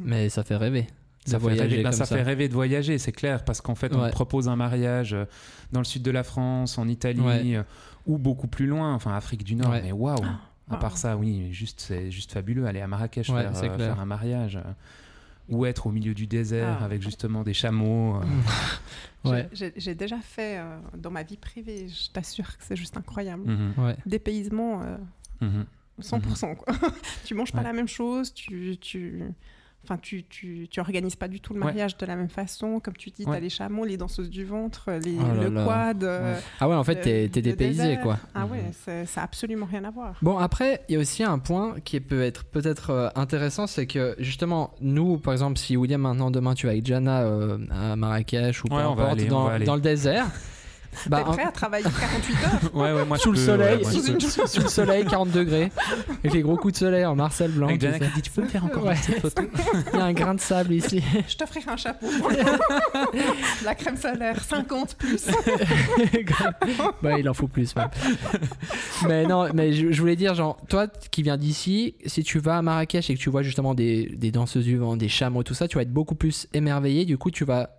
Mais ça fait rêver. Ça, fait voyager rêver, ben, comme ça ça. fait rêver de voyager, c'est clair, parce qu'en fait, on Ouais. propose un mariage euh, dans le sud de la France, en Italie, Ouais. ou beaucoup plus loin, enfin Afrique du Nord. Ouais. Mais waouh! À Ah. part ça, oui, juste c'est juste fabuleux. Aller à Marrakech Ouais, faire, un mariage, ou être au milieu du désert Ah. avec justement des chameaux. euh. J'ai- Ouais, J'ai j'ai déjà fait euh, dans ma vie privée, je t'assure que c'est juste incroyable. Mhm, ouais. Dépaysement, euh, mhm. 100%. Quoi. tu manges pas Ouais. la même chose, tu, tu, enfin, tu, tu, tu organises pas du tout le Ouais. mariage de la même façon. Comme tu dis, tu Ouais. as les chameaux, les danseuses du ventre, les, Oh là le là. quad. euh. Ah ouais, en fait, le- t'es dépaysé, quoi. Ah ouais, Mhm. ça a absolument rien à voir. Bon, après, il y a aussi un point qui peut être peut-être euh, intéressant, c'est que justement, nous, par exemple, si William, maintenant, demain, tu vas avec Jana euh, à Marrakech ou peu Ouais, on va importe, aller, dans, dans le désert, bah, T'es prêt à travailler 48 heures Ouais, ouais, moi, sous le peux, soleil, ouais, moi, sous, je peux. sous- sous le soleil, 40 degrés, avec les gros coups de soleil en Marcel blanc. Avec qui dit Tu peux me faire encore Ouais. une petite photo Il y a un grain de sable ici. Je t'offrirai un chapeau. la crème solaire, 50 plus. bah, il en faut plus. même. mais non, mais je, je voulais dire, genre, toi qui viens d'ici, si tu vas à Marrakech et que tu vois justement des, des danseuses du vent, des chameaux, tout ça, tu vas être beaucoup plus émerveillé. Du coup, tu vas.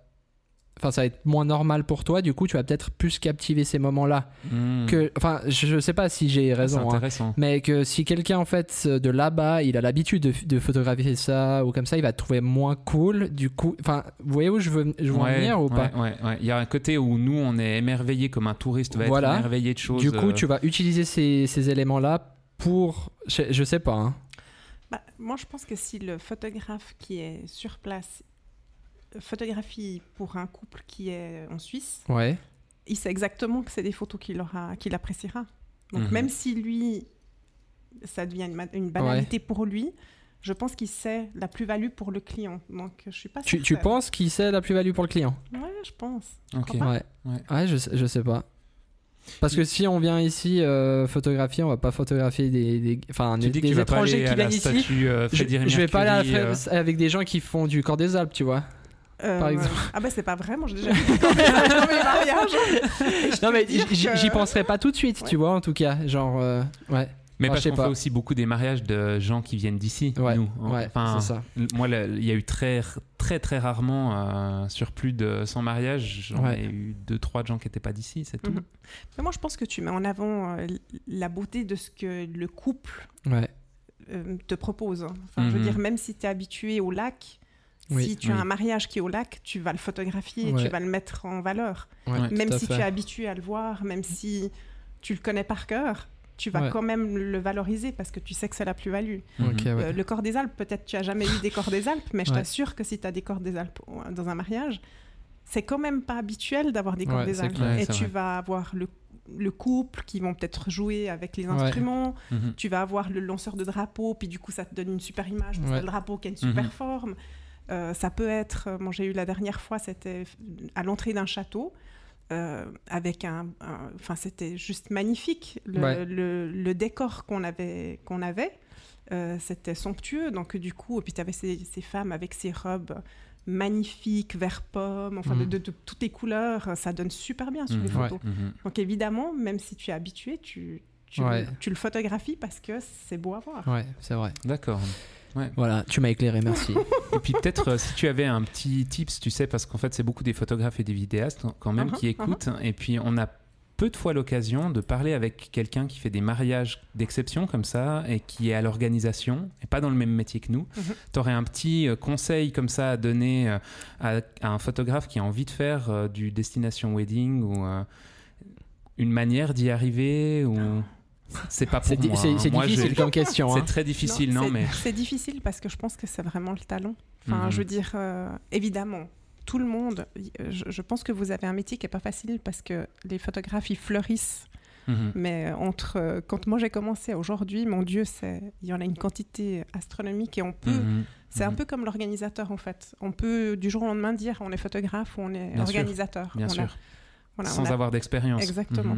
Enfin, ça va être moins normal pour toi. Du coup, tu vas peut-être plus captiver ces moments-là. Mhm. Que, enfin, je, je sais pas si j'ai C'est raison. hein. Mais que si quelqu'un en fait de là-bas, il a l'habitude de, de photographier ça ou comme ça, il va te trouver moins cool. Du coup, enfin, vous voyez où je veux, je veux en venir ou ouais, pas? ouais, ouais. Il y a un côté où nous, on est émerveillé comme un touriste va Voilà. être émerveillé de choses. Du coup, euh, tu vas utiliser ces, ces éléments-là pour, je, je sais pas. hein. Bah, moi, je pense que si le photographe qui est sur place photographie pour un couple qui est en Suisse, Ouais. il sait exactement que c'est des photos qu'il aura, qu'il appréciera. Donc Mhm. même si lui, ça devient une, banalité pour lui, je pense qu'il sait la plus-value pour le client. Donc je suis pas Tu, tu penses qu'il sait la plus-value pour le client? Ouais, je pense. Ok. Ouais. Ouais. Ouais, je, sais- je sais pas. Parce que si on vient ici euh, photographier, on va pas photographier des, des, enfin, Tu des, des pas étrangers qui à la viennent ici. statue euh, Je, vais pas aller à fra- avec des gens qui font du corps des Alpes, tu vois. Euh, Par exemple. Ah bah c'est pas vrai, moi j'ai déjà vu dans mes mariages. Et je Non mais j'y penserais pas tout de suite, Ouais. tu vois, en tout cas. Genre, euh, ouais. Mais Enfin, parce je sais qu'on pas. fait aussi beaucoup des mariages de gens qui viennent d'ici, Ouais, nous. ouais, Enfin, ça. Moi, il y a eu très, très, très rarement, euh, sur plus de 100 mariages, j'en Ouais. ai eu 2-3 de gens qui n'étaient pas d'ici, c'est tout. Mais moi je pense que tu mets en avant euh, la beauté de ce que le couple Ouais. euh, te propose. Enfin, je veux Mhm. dire, même si tu es habitué au lac, Oui, si tu oui. as un mariage qui est au lac, tu vas le photographier et Ouais. tu vas le mettre en valeur. ouais, même si fait. tu es habitué à le voir, même si tu le connais par cœur, tu vas Ouais. quand même le valoriser parce que tu sais que c'est la plus-value. Mhm. Ouais. Euh, le corps des Alpes, peut-être tu as jamais eu des corps des Alpes, mais je Ouais. t'assure que si tu as des corps des Alpes dans un mariage, c'est quand même pas habituel d'avoir des corps Ouais, des Alpes. clair. Et tu vrai. vas avoir le, le couple qui vont peut-être jouer avec les Ouais. instruments. Mhm. Tu vas avoir le lanceur de drapeau, puis du coup ça te donne une super image parce que le drapeau qui a une super Mhm. forme. Euh, ça peut être, euh, moi j'ai eu la dernière fois, c'était à l'entrée d'un château. euh, avec un, enfin c'était juste magnifique le, Ouais. le- le décor qu'on avait qu'on avait euh, c'était somptueux donc du coup et puis tu avais ces, ces femmes avec ces robes magnifiques vert pomme enfin de, Mhm. de- de toutes les couleurs ça donne super bien sur les Mhm. Ouais. photos Mhm. donc évidemment même si tu es habitué tu tu, Ouais. tu le photographies parce que c'est beau à voir Ouais, c'est vrai. D'accord. Voilà, tu m'as éclairé, merci. Et puis peut-être euh, si tu avais un petit tips, tu sais, parce qu'en fait c'est beaucoup des photographes et des vidéastes quand même Mhm, qui écoutent, et puis on a peu de fois l'occasion de parler avec quelqu'un qui fait des mariages d'exception comme ça et qui est à l'organisation et pas dans le même métier que nous. Mhm. Tu aurais un petit euh, conseil comme ça à donner euh, à, à un photographe qui a envie de faire du destination wedding ou euh, une manière d'y arriver ou c'est pas pour moi. hein. c'est Moi, difficile comme question. C'est hein. très difficile, non, c'est- mais c'est difficile parce que je pense que c'est vraiment le talent enfin Mhm. je veux dire euh, évidemment tout le monde euh, je, je pense que vous avez un métier qui est pas facile parce que les photographes ils fleurissent Mhm. mais euh, entre euh, quand moi j'ai commencé aujourd'hui mon dieu c'est il y en a une quantité astronomique et on peut Mhm. c'est un peu comme l'organisateur en fait on peut du jour au lendemain dire on est photographe ou on est Bien sûr. organisateur Bien On a- sûr. voilà, Sans on a- avoir d'expérience. Exactement.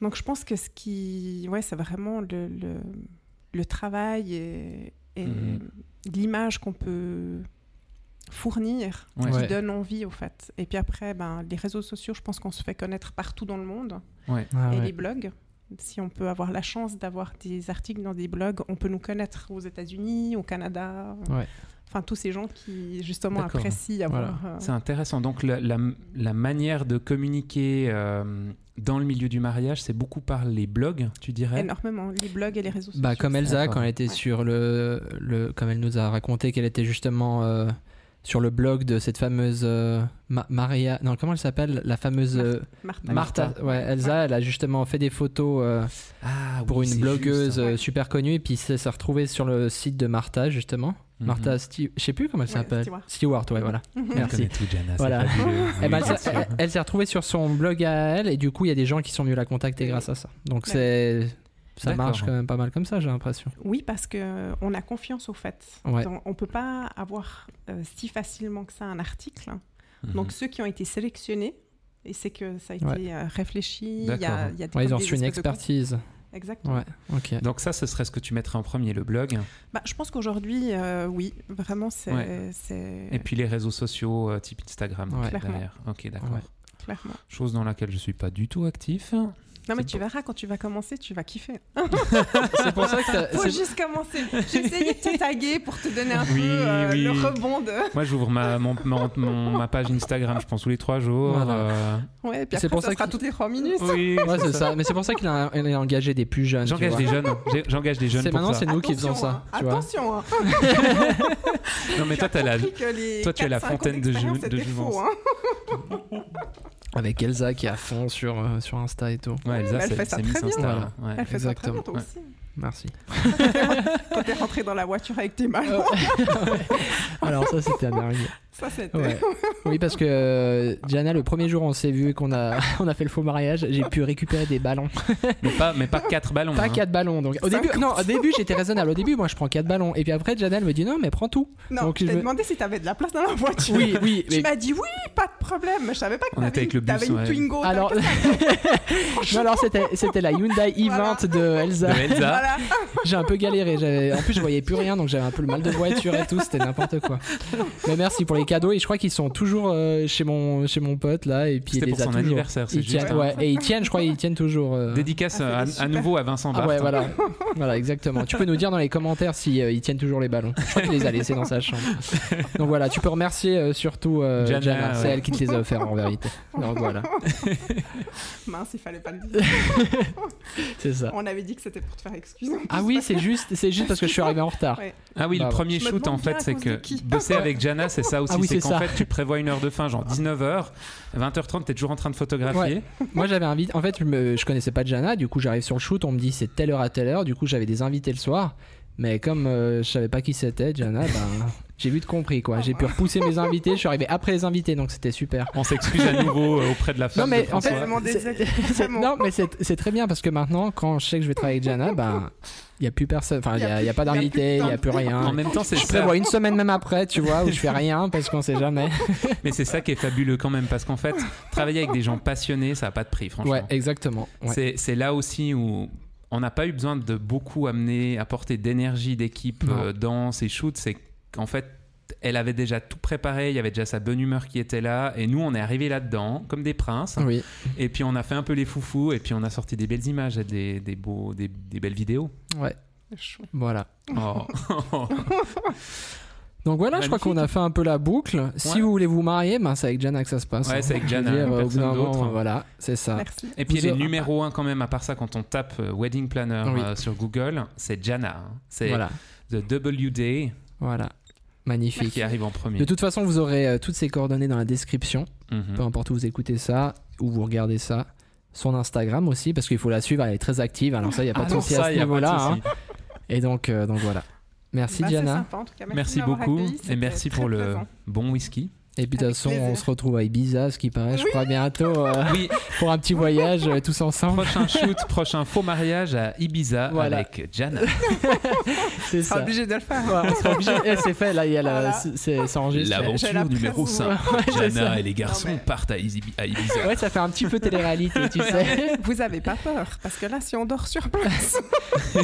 Donc je pense que ce qui, ouais, c'est vraiment le, le, le travail et, et Mhm. l'image qu'on peut fournir Ouais. qui Ouais. donne envie au fait. Et puis après, ben, les réseaux sociaux, je pense qu'on se fait connaître partout dans le monde Ouais. Ah et ouais. les blogs. Si on peut avoir la chance d'avoir des articles dans des blogs, on peut nous connaître aux États-Unis, au Canada. Enfin, tous ces gens qui justement apprécient avoir. euh, C'est intéressant. Donc la, la- la manière de communiquer euh, dans le milieu du mariage, c'est beaucoup par les blogs, tu dirais? Énormément les blogs et les réseaux sociaux. Bah, comme Elsa, quand elle était Ouais. sur le, le. Comme elle nous a raconté qu'elle était justement euh, sur le blog de cette fameuse. euh, Ma- Maria. Non, comment elle s'appelle? La fameuse. euh, Martha. Martha. Ouais, Elsa, elle a justement fait des photos euh, Ah, pour oui, une blogueuse juste. Ouais. super connue et puis ça s'est retrouvé sur le site de Martha justement. Mhm. Martha Sti- je sais plus comment elle Ouais, s'appelle. Stewart. Stewart, ouais, voilà. Elle Merci. tout, Jana, Voilà. fabuleux. Eh ben, elle, elle- elle s'est retrouvée sur son blog à elle et du coup il y a des gens qui sont venus la contacter Oui. grâce à ça. Donc Ouais. c'est ça marche quand même pas mal comme ça j'ai l'impression. Oui, parce que on a confiance au fait. Ouais. Donc, on peut pas avoir euh, si facilement que ça un article. Mhm. Donc ceux qui ont été sélectionnés, et c'est que ça a été Ouais. euh, réfléchi, il y a, il y a des, Ouais, ils ont reçu une expertise. Exactement. Ouais, ok. Donc ça, ce serait ce que tu mettrais en premier, le blog, Bah, je pense qu'aujourd'hui, euh, oui, vraiment, c'est Ouais. c'est et puis les réseaux sociaux euh, type Instagram Ouais. Derrière. Ok, d'accord. Ouais. clairement. Chose dans laquelle je suis pas du tout actif. Non, mais tu verras, quand tu vas commencer, tu vas kiffer. C'est pour ça que t'as- Faut juste commencer. J'ai essayé de te taguer pour te donner un Oui, peu euh, oui. le rebond de... Moi, j'ouvre ma, mon- mon- mon- ma page Instagram, je pense, tous les trois jours. Voilà. euh, Ouais, et puis après, pour ça, ça sera qu'il- toutes les trois minutes. Oui, Ouais, c'est ça. Mais c'est pour ça qu'il a, engagé des plus jeunes. J'engage des jeunes. J'engage des jeunes C'est pour maintenant ça. c'est nous qui faisons Attention, ça. hein. Tu. Attention, hein. Non, mais toi, t'as la... toi, tu as la 4-5 ans fontaine de ju- de hein. Avec Elsa qui est à fond sur euh, sur Insta et tout. Ouais, Elsa, Elle c'est fait ça c'est très Miss bien. Insta. Ouais. Elle fait ça très Exactement. bien, toi Ouais. aussi. Merci. Quand t'es rentré dans la voiture avec tes mains, Alors ça c'était un dingue. Ça c'était... Ouais. Oui parce que euh, Diana le premier jour on s'est vu qu'on a on a fait le faux mariage, j'ai pu récupérer des ballons. Mais pas, mais pas quatre ballons. Pas hein. quatre ballons. Donc au début non, au début j'étais raisonnable. Au début moi je prends quatre ballons et puis après Diana elle me dit non mais prends tout. Non, Donc, je t'ai me- demandé si t'avais de la place dans la voiture. Oui oui Tu mais m'as dit oui, pas de problème. Mais je savais pas que t'avais avec le une, bus, t'avais une ouais. Twingo. alors t'avais- non alors c'était c'était la Hyundai i20 Voilà. de Elsa. De Elsa. Voilà. J'ai un peu galéré. j'avais- En plus, je voyais plus rien, donc j'avais un peu le mal de voiture et tout. C'était n'importe quoi. Mais merci pour les cadeaux. Et je crois qu'ils sont toujours euh, chez mon chez mon pote là. Et puis il C'était les pour a son toujours. anniversaire, c'est Ils juste. tiennent, ouais, et ils tiennent, je crois, ils tiennent toujours. euh, Dédicace Ah, à, nouveau à Vincent Ah ouais, voilà, voilà, exactement. Tu peux nous dire dans les commentaires si euh, ils tiennent toujours les ballons. Je crois qu'il les a laissés dans sa chambre. Donc voilà, tu peux remercier euh, surtout euh, Jana, Jana, c'est ouais. elle qui te les a offerts en vérité. Donc voilà, Mince, il fallait pas le dire. c'est ça. On avait dit que c'était pour te faire excuse. Ah oui, c'est juste, c'est juste parce que je suis arrivé en retard. Ouais. Ah oui, Bah, le premier Je me shoot, en fait, c'est que bosser avec Jana, c'est ça aussi. Ah oui, c'est qu'en fait, tu prévois une heure de fin, genre 19h, 20h30, t'es toujours en train de photographier. Ouais. Moi j'avais invité, en fait je, me... je connaissais pas Jana, du coup j'arrive sur le shoot, on me dit c'est telle heure à telle heure, du coup j'avais des invités le soir, mais comme euh, je savais pas qui c'était Jana, ben j'ai vite compris quoi, j'ai pu repousser mes invités, je suis arrivé après les invités donc c'était super. On s'excuse à nouveau euh, auprès de la femme Non mais de en fait, c'est- non mais c'est c'est très bien parce que maintenant quand je sais que je vais travailler avec Jana, ben il y a plus personne, enfin il y a, il y a pas d'invités, il y a plus rien. En même temps, c'est Je ça. prévois une semaine même après, tu vois, où je fais rien parce qu'on sait jamais. Mais c'est ça qui est fabuleux quand même, parce qu'en fait, travailler avec des gens passionnés, ça n'a pas de prix, franchement. Ouais, exactement. Ouais. C'est- C'est là aussi où on n'a pas eu besoin de beaucoup amener, apporter d'énergie d'équipe euh, dans ces shoots. C'est qu'en fait, elle avait déjà tout préparé, il y avait déjà sa bonne humeur qui était là, et nous, on est arrivés là-dedans, comme des princes, Oui, et puis on a fait un peu les foufous, et puis on a sorti des belles images et des, des beaux, des, des belles vidéos. ouais, voilà. Oh. Donc voilà, je crois qu'on a fait un peu la boucle. Si vous voulez vous marier, ben c'est avec Jana que ça se passe. Ouais, hein. c'est avec veux Jana, dire, au bout personne d'autre. Voilà, c'est ça. Merci. Et puis Vous les aurez- numéro un quand même, à part ça, quand on tape euh, Wedding Planner Oui. euh, sur Google, c'est Jana. hein. C'est Voilà, The W Day voilà. Magnifique. qui arrive en premier. De toute façon, vous aurez euh, toutes ces coordonnées dans la description. Mhm. Peu importe où vous écoutez ça, où vous regardez ça. Son Instagram aussi, parce qu'il faut la suivre, elle est très active. Alors ça, il n'y a pas Ah de souci à ce niveau-là. hein. Et donc, euh, donc voilà. Merci Bah, Diana. sympa, en tout cas. Merci, beaucoup accueilli, et merci pour le bon whisky. Et puis de toute façon, on se retrouve à Ibiza, ce qui paraît, je Oui. crois, bientôt euh, Oui, pour un petit voyage euh, tous ensemble. prochain shoot, prochain faux mariage à Ibiza Voilà. avec Jana. C'est On sera ça. obligé de le faire. Ouais, on sera obligé. Eh, c'est fait, là, il y a la- Voilà. c'est- c'est c'est enregistré. J'ai la numéro presse. 5. Ouais, c'est ça. Jana et les garçons Non, mais- partent à, Ibiza. Ouais, ça fait un petit peu télé-réalité, tu sais. Vous avez pas peur Parce que là, si on dort sur place,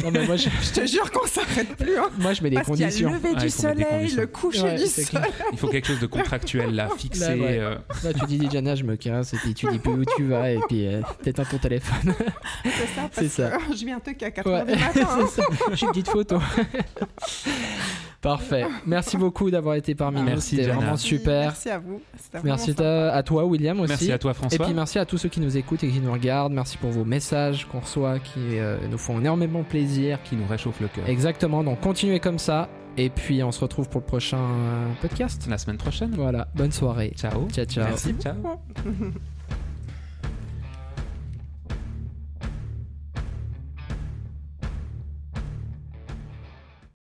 Non, mais moi, je, je te jure qu'on s'arrête plus. Hein. moi, je mets des Parce qu'il y a conditions. le lever Ouais, du il soleil, le coucher Ouais, du c'est soleil. Il faut quelque chose de contractuel là, fixé. Là, ouais. euh, Là, tu dis, Diana, je me casse, et puis tu dis plus où tu vas, et puis euh, t'éteins ton téléphone. C'est ça, parce C'est ça. que je viens te qu'à 4 Ouais, du matin. hein. c'est ça. J'ai une petite photo. Parfait. Merci beaucoup d'avoir été parmi nous. Merci, C'était vraiment super. Merci à vous. Merci à à toi, William, aussi. Merci à toi, Et François. puis merci à tous ceux qui nous écoutent et qui nous regardent. Merci pour vos messages qu'on reçoit, qui euh, nous font énormément plaisir. qui nous réchauffe le cœur. Exactement, donc continuez comme ça. Et puis on se retrouve pour le prochain euh, podcast. La semaine prochaine. Voilà, bonne soirée. Ciao. Ciao, ciao. Merci. Ciao.